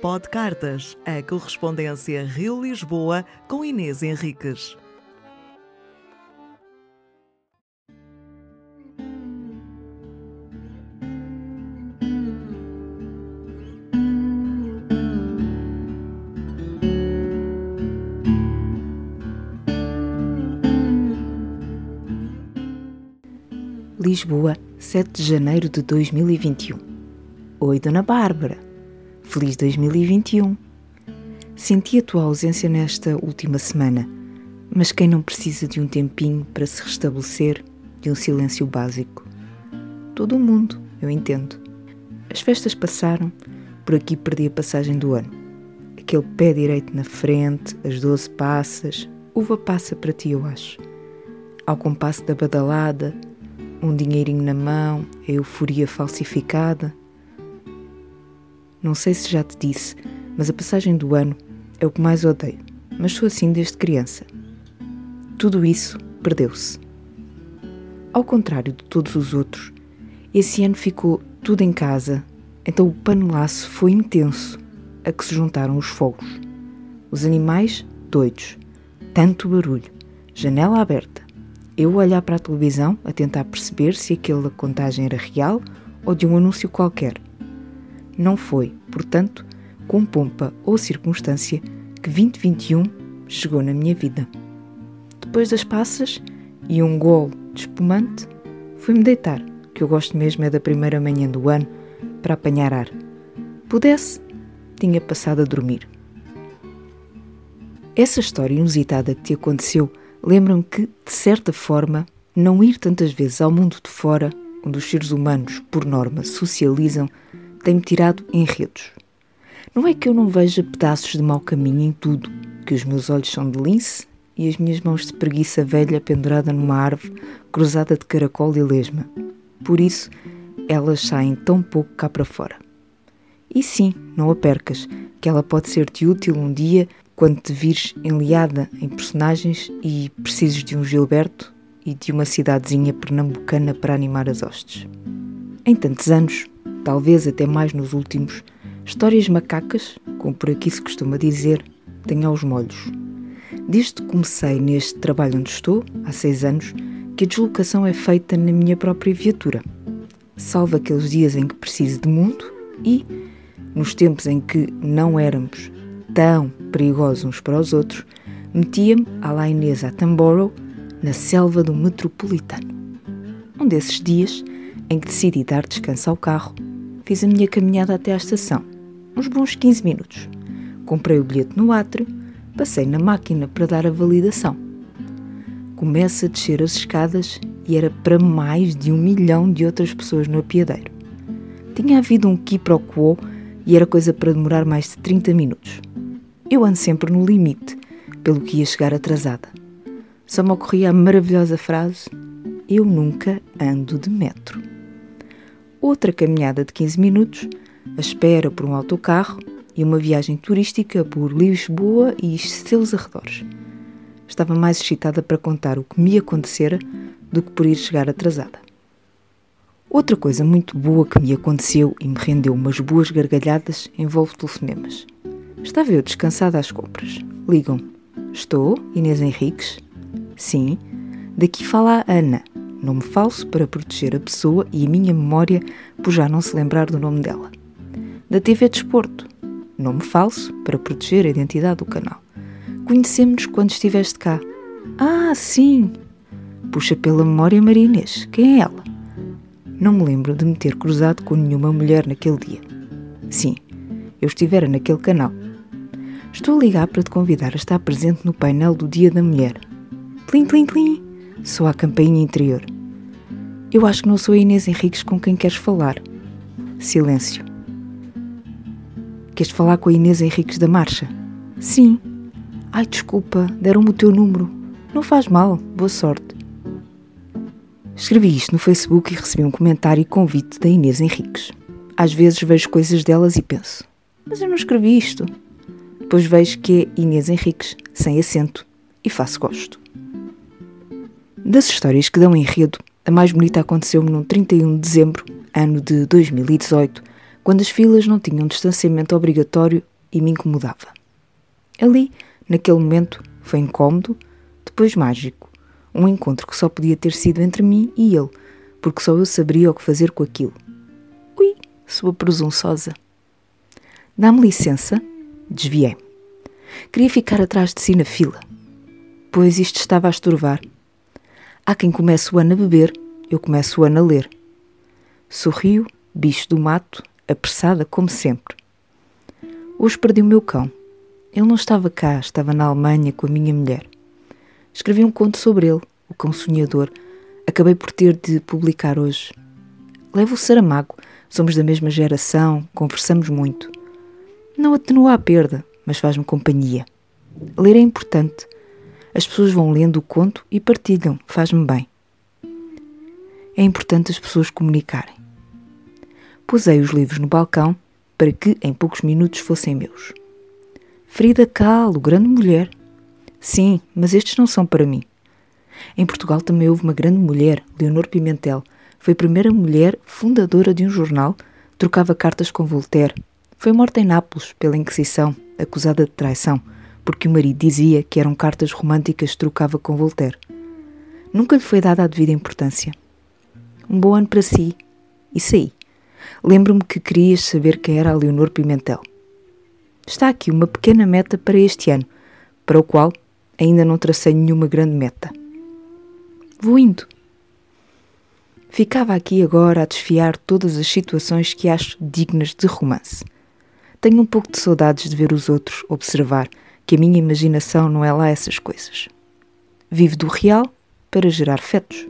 Pod Cartas, a correspondência Rio-Lisboa com Inês Henriques. Lisboa, 7 de janeiro de 2021. Oi, Dona Bárbara. Feliz 2021. Senti a tua ausência nesta última semana, mas quem não precisa de um tempinho para se restabelecer, de um silêncio básico? Todo o mundo, eu entendo. As festas passaram, por aqui perdi a passagem do ano. Aquele pé direito na frente, as doze passas, uva passa para ti, eu acho. Ao compasso da badalada, um dinheirinho na mão, a euforia falsificada. Não sei se já te disse, mas a passagem do ano é o que mais odeio, mas sou assim desde criança. Tudo isso perdeu-se. Ao contrário de todos os outros, esse ano ficou tudo em casa, então o panelaço foi intenso, a que se juntaram os fogos. Os animais, doidos. Tanto barulho. Janela aberta eu olhar para a televisão a tentar perceber se aquela contagem era real ou de um anúncio qualquer. Não foi, portanto, com pompa ou circunstância que 2021 chegou na minha vida. Depois das passas e um gol de espumante, fui-me deitar, que eu gosto mesmo é da primeira manhã do ano, para apanhar ar. Pudesse, tinha passado a dormir. Essa história inusitada que te aconteceu lembram que, de certa forma, não ir tantas vezes ao mundo de fora, onde os seres humanos, por norma, socializam, tem-me tirado enredos. Não é que eu não veja pedaços de mau caminho em tudo, que os meus olhos são de lince e as minhas mãos de preguiça velha pendurada numa árvore cruzada de caracol e lesma. Por isso, elas saem tão pouco cá para fora. E sim, não a percas, que ela pode ser-te útil um dia quando te vires enliada em personagens e precises de um Gilberto e de uma cidadezinha pernambucana para animar as hostes. Em tantos anos, talvez até mais nos últimos, histórias macacas, como por aqui se costuma dizer, tenho aos molhos. Desde que comecei neste trabalho onde estou, há seis anos, que a deslocação é feita na minha própria viatura. Salvo aqueles dias em que preciso de mundo e, nos tempos em que não éramos tão perigosos uns para os outros, metia-me à la Inês a Tamborough, na selva do metropolitano. Um desses dias, em que decidi dar descanso ao carro, fiz a minha caminhada até à estação, uns bons 15 minutos. Comprei o bilhete no átrio, passei na máquina para dar a validação. Começo a descer as escadas e era para mais de um milhão de outras pessoas no apiadeiro. Tinha havido um quiproquo e era coisa para demorar mais de 30 minutos. Eu ando sempre no limite, pelo que ia chegar atrasada. Só me ocorria a maravilhosa frase: Eu nunca ando de metro. Outra caminhada de 15 minutos, a espera por um autocarro e uma viagem turística por Lisboa e seus arredores. Estava mais excitada para contar o que me acontecera do que por ir chegar atrasada. Outra coisa muito boa que me aconteceu e me rendeu umas boas gargalhadas envolve telefonemas. Estava eu descansada às compras. Ligam. Estou, Inês Henriques? Sim. Daqui fala a Ana. Nome falso para proteger a pessoa e a minha memória por já não se lembrar do nome dela. Da TV Desporto. Nome falso para proteger a identidade do canal. Conhecemos-nos quando estiveste cá. Ah, sim! Puxa pela memória Maria Inês. Quem é ela? Não me lembro de me ter cruzado com nenhuma mulher naquele dia. Sim, eu estivera naquele canal Estou a ligar para te convidar a estar presente no painel do Dia da Mulher. Plim, plim, plim. Sou a campainha interior. Eu acho que não sou a Inês Henriques com quem queres falar. Silêncio. Queres falar com a Inês Henriques da Marcha? Sim. Ai, desculpa, deram-me o teu número. Não faz mal, boa sorte. Escrevi isto no Facebook e recebi um comentário e convite da Inês Henriques. Às vezes vejo coisas delas e penso: mas eu não escrevi isto. Depois vejo que é Inês Henriques, sem acento, e faço gosto. Das histórias que dão enredo, a mais bonita aconteceu-me no 31 de dezembro, ano de 2018, quando as filas não tinham distanciamento obrigatório e me incomodava. Ali, naquele momento, foi incômodo, depois mágico. Um encontro que só podia ter sido entre mim e ele, porque só eu saberia o que fazer com aquilo. Ui, sua presunçosa. Dá-me licença? Desviei. Queria ficar atrás de si na fila, pois isto estava a estorvar. Há quem comece o ano a beber, eu começo o ano a ler. Sorrio, bicho do mato, apressada como sempre. Hoje perdi o meu cão. Ele não estava cá, estava na Alemanha com a minha mulher. Escrevi um conto sobre ele, o cão sonhador. Acabei por ter de publicar hoje. Levo o Saramago, somos da mesma geração, conversamos muito. Não atenua a perda, mas faz-me companhia. Ler é importante. As pessoas vão lendo o conto e partilham, faz-me bem. É importante as pessoas comunicarem. Pusei os livros no balcão para que em poucos minutos fossem meus. Frida Kahlo, grande mulher. Sim, mas estes não são para mim. Em Portugal também houve uma grande mulher, Leonor Pimentel. Foi a primeira mulher fundadora de um jornal, trocava cartas com Voltaire. Foi morta em Nápoles pela Inquisição, acusada de traição, porque o marido dizia que eram cartas românticas que trocava com Voltaire. Nunca lhe foi dada a devida importância. Um bom ano para si. E saí. Lembro-me que querias saber quem era a Leonor Pimentel. Está aqui uma pequena meta para este ano, para o qual ainda não tracei nenhuma grande meta. Vou indo. Ficava aqui agora a desfiar todas as situações que acho dignas de romance. Tenho um pouco de saudades de ver os outros, observar que a minha imaginação não é lá essas coisas. Vivo do real para gerar fetos.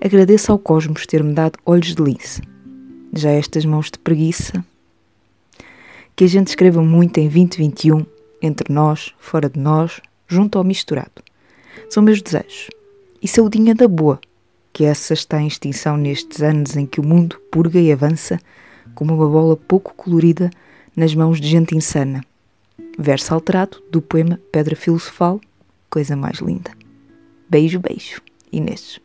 Agradeço ao cosmos ter-me dado olhos de lince. Já estas mãos de preguiça. Que a gente escreva muito em 2021, entre nós, fora de nós, junto ao misturado. São meus desejos. E saudinha da boa, que essa está em extinção nestes anos em que o mundo purga e avança como uma bola pouco colorida nas mãos de gente insana. Verso alterado do poema Pedra Filosofal, coisa mais linda. Beijo, beijo. Inês.